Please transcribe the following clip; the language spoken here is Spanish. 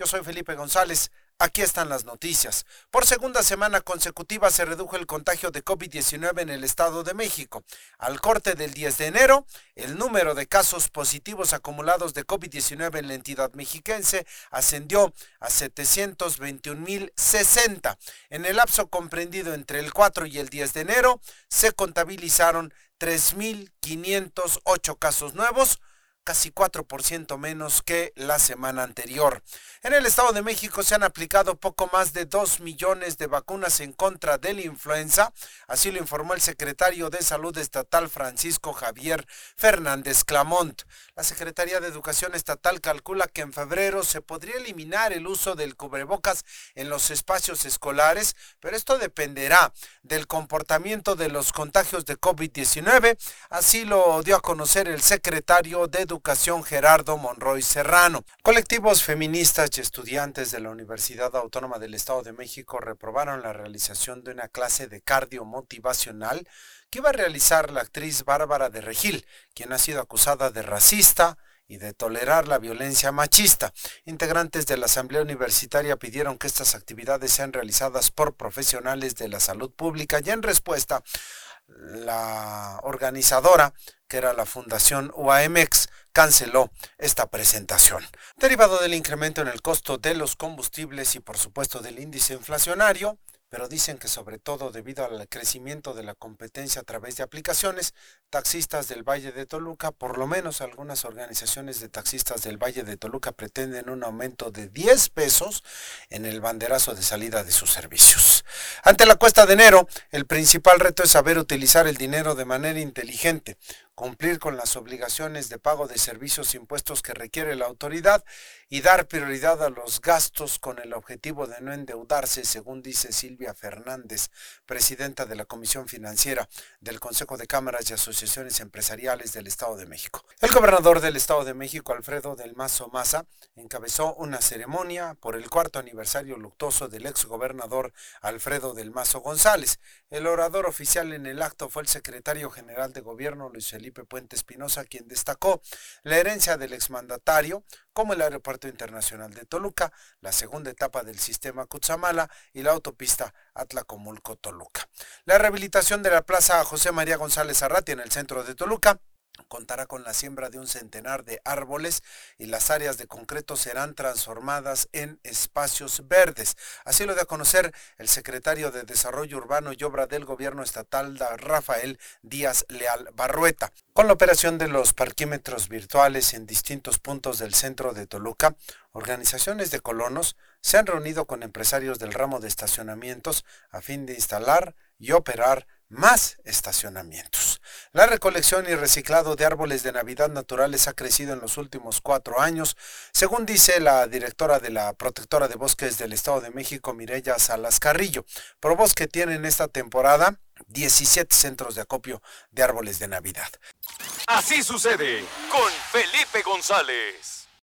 Yo soy Felipe González. Aquí están las noticias. Por segunda semana consecutiva se redujo el contagio de COVID-19 en el Estado de México. Al corte del 10 de enero, el número de casos positivos acumulados de COVID-19 en la entidad mexiquense ascendió a 721.060. En el lapso comprendido entre el 4 y el 10 de enero, se contabilizaron 3.508 casos nuevos, casi 4% menos que la semana anterior. En el Estado de México se han aplicado poco más de 2 millones de vacunas en contra de la influenza, así lo informó el secretario de Salud Estatal Francisco Javier Fernández Clamont. La Secretaría de Educación Estatal calcula que en febrero se podría eliminar el uso del cubrebocas en los espacios escolares, pero esto dependerá del comportamiento de los contagios de COVID-19, así lo dio a conocer el secretario de Educación Gerardo Monroy Serrano. Colectivos feministas estudiantes de la Universidad Autónoma del Estado de México reprobaron la realización de una clase de cardio motivacional que iba a realizar la actriz Bárbara de Regil, quien ha sido acusada de racista, y de tolerar la violencia machista. Integrantes de la Asamblea Universitaria pidieron que estas actividades sean realizadas por profesionales de la salud pública y en respuesta la organizadora, que era la Fundación UAMX, canceló esta presentación. Derivado del incremento en el costo de los combustibles y por supuesto del índice inflacionario, pero dicen que sobre todo debido al crecimiento de la competencia a través de aplicaciones, taxistas del Valle de Toluca, por lo menos algunas organizaciones de taxistas del Valle de Toluca pretenden un aumento de 10 pesos en el banderazo de salida de sus servicios. Ante la cuesta de enero, el principal reto es saber utilizar el dinero de manera inteligente, cumplir con las obligaciones de pago de servicios e impuestos que requiere la autoridad y dar prioridad a los gastos con el objetivo de no endeudarse, según dice Silvia Fernández, presidenta de la Comisión Financiera del Consejo de Cámaras y Asociaciones Empresariales del Estado de México. El gobernador del Estado de México, Alfredo del Mazo Maza, encabezó una ceremonia por el cuarto aniversario luctuoso del ex gobernador Alfredo del Mazo González. El orador oficial en el acto fue el secretario general de gobierno Luis Felipe Puente Espinosa, quien destacó la herencia del exmandatario, como el Aeropuerto Internacional de Toluca, la segunda etapa del sistema Cutzamala y la autopista Atlacomulco-Toluca. La rehabilitación de la Plaza José María González Arrati en el centro de Toluca contará con la siembra de un centenar de árboles y las áreas de concreto serán transformadas en espacios verdes. Así lo dio a conocer el secretario de Desarrollo Urbano y Obra del Gobierno Estatal, Rafael Díaz Leal Barrueta. Con la operación de los parquímetros virtuales en distintos puntos del centro de Toluca, organizaciones de colonos se han reunido con empresarios del ramo de estacionamientos a fin de instalar y operar más estacionamientos. La recolección y reciclado de árboles de Navidad naturales ha crecido en los últimos cuatro años, según dice la directora de la Protectora de Bosques del Estado de México, Mireya Salas Carrillo. Probosque tiene en esta temporada 17 centros de acopio de árboles de Navidad. Así sucede con Felipe González.